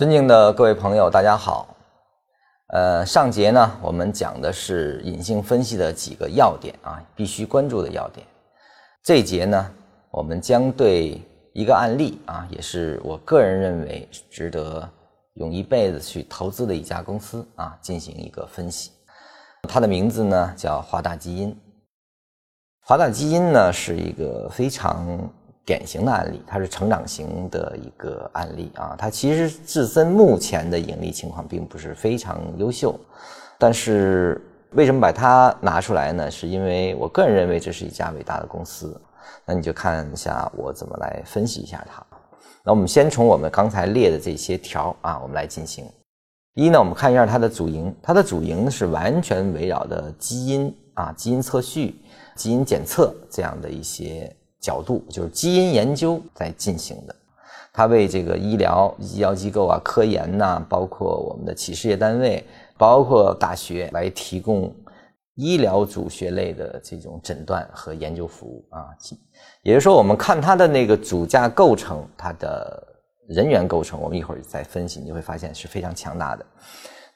尊敬的各位朋友，大家好。呃，上节呢，我们讲的是隐性分析的几个要点啊，必须关注的要点。这节呢，我们将对一个案例啊，也是我个人认为值得用一辈子去投资的一家公司啊，进行一个分析。它的名字呢叫华大基因。华大基因呢是一个非常典型的案例，它是成长型的一个案例啊。它其实自身目前的盈利情况并不是非常优秀，但是为什么把它拿出来呢？是因为我个人认为这是一家伟大的公司。那你就看一下我怎么来分析一下它。那我们先从我们刚才列的这些条啊，我们来进行。一呢，我们看一下它的主营，它的主营是完全围绕的基因啊、基因测序、基因检测这样的一些角度，就是基因研究在进行的。它为这个医疗、医疗机构啊、科研呐，包括我们的企事业单位，包括大学来提供医疗主学类的这种诊断和研究服务啊。也就是说，我们看它的那个主架构成，它的。人员构成，我们一会儿再分析，你会发现是非常强大的。